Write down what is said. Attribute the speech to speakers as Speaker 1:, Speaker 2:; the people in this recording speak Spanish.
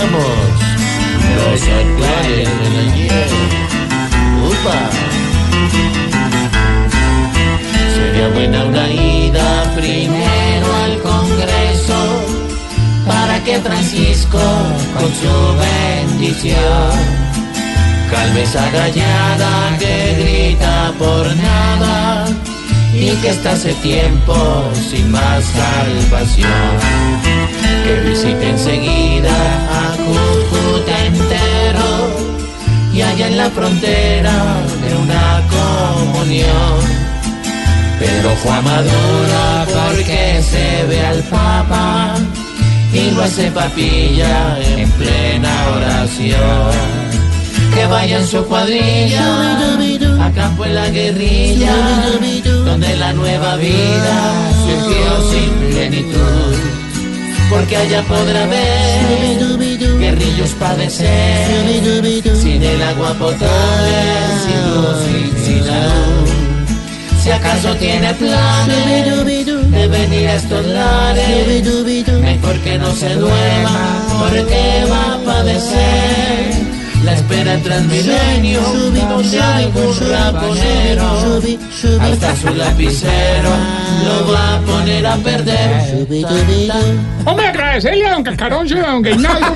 Speaker 1: Los actuales del ayer. ¡Upa! Sería buena una ida primero al Congreso para que Francisco con su bendición calme esa gallada que grita por nada y que está hace tiempo sin más salvación. La frontera de una comunión. Pero Juan Maduro porque se ve al Papa y lo hace papilla en plena oración. Que vaya en su cuadrilla a campo en la guerrilla donde la nueva vida surgió sin plenitud. Porque allá podrá ver guerrillos padecer sin el agua potable, sin luz y sin salud. Si acaso tiene planes de venir a estos lares, mejor que no se duerma porque va a padecer. La espera en Transmilenio, donde algún raponero, hasta su lapicero, lo va a poner a perder.
Speaker 2: Hombre, agradecerle a don Cacarón y a don Gainaldo.